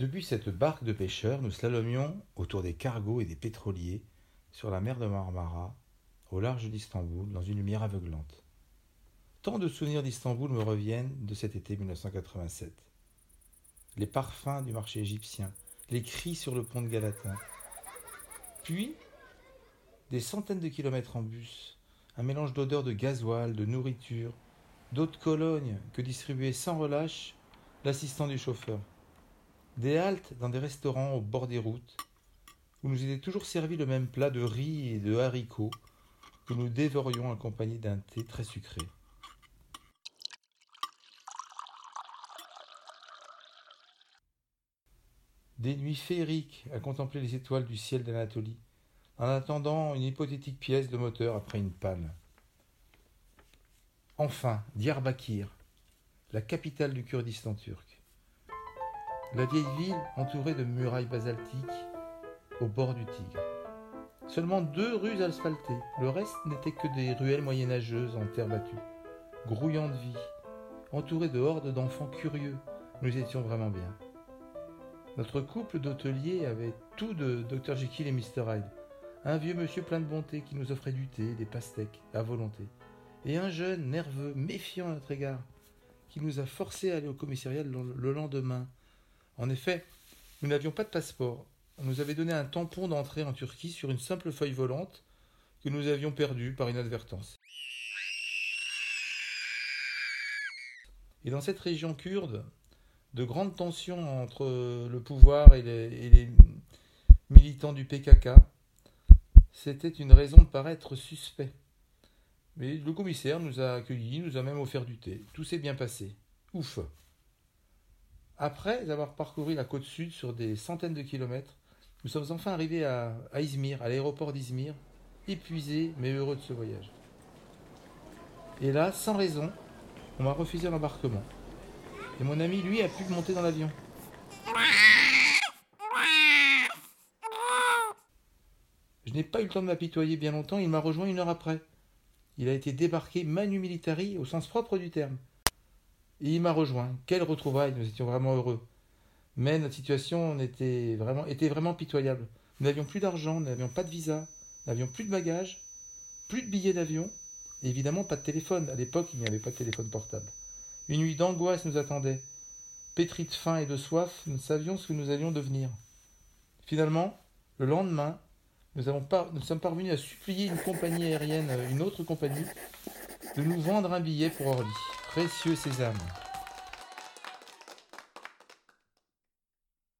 Depuis cette barque de pêcheurs, nous slalomions autour des cargos et des pétroliers sur la mer de Marmara, au large d'Istanbul, dans une lumière aveuglante. Tant de souvenirs d'Istanbul me reviennent de cet été 1987. Les parfums du marché égyptien, les cris sur le pont de Galatin. Puis, des centaines de kilomètres en bus, un mélange d'odeurs de gasoil, de nourriture, d'eau de que distribuait sans relâche l'assistant du chauffeur. Des haltes dans des restaurants au bord des routes, où nous était toujours servi le même plat de riz et de haricots que nous dévorions accompagnés d'un thé très sucré. Des nuits féeriques à contempler les étoiles du ciel d'Anatolie, en attendant une hypothétique pièce de moteur après une panne. Enfin, Diyarbakir, la capitale du Kurdistan turc. La vieille ville entourée de murailles basaltiques au bord du Tigre. Seulement deux rues asphaltées, le reste n'était que des ruelles moyenâgeuses en terre battue, grouillant de vie, entourées de hordes d'enfants curieux. Nous étions vraiment bien. Notre couple d'hôteliers avait tout de Dr Jekyll et Mr Hyde. Un vieux monsieur plein de bonté qui nous offrait du thé, des pastèques, à volonté. Et un jeune, nerveux, méfiant à notre égard, qui nous a forcés à aller au commissariat le lendemain. En effet, nous n'avions pas de passeport. On nous avait donné un tampon d'entrée en Turquie sur une simple feuille volante que nous avions perdue par inadvertance. Et dans cette région kurde, de grandes tensions entre le pouvoir et les, militants du PKK, c'était une raison de paraître suspect. Mais le commissaire nous a accueillis, nous a même offert du thé. Tout s'est bien passé. Ouf. Après avoir parcouru la côte sud sur des centaines de kilomètres, nous sommes enfin arrivés à, Izmir, à l'aéroport d'Izmir, épuisés mais heureux de ce voyage. Et là, sans raison, on m'a refusé l'embarquement. Et mon ami, lui, a pu monter dans l'avion. Je n'ai pas eu le temps de m'apitoyer bien longtemps, il m'a rejoint une heure après. Il a été débarqué manu militari au sens propre du terme. Et il m'a rejoint. Quelle retrouvaille, nous étions vraiment heureux. Mais notre situation était vraiment, pitoyable. Nous n'avions plus d'argent, nous n'avions pas de visa, nous n'avions plus de bagages, plus de billets d'avion, évidemment pas de téléphone. À l'époque, il n'y avait pas de téléphone portable. Une nuit d'angoisse nous attendait. Pétris de faim et de soif, nous savions ce que nous allions devenir. Finalement, le lendemain, nous, nous sommes parvenus à supplier une compagnie aérienne, une autre compagnie, de nous vendre un billet pour Orly. Précieux sésame.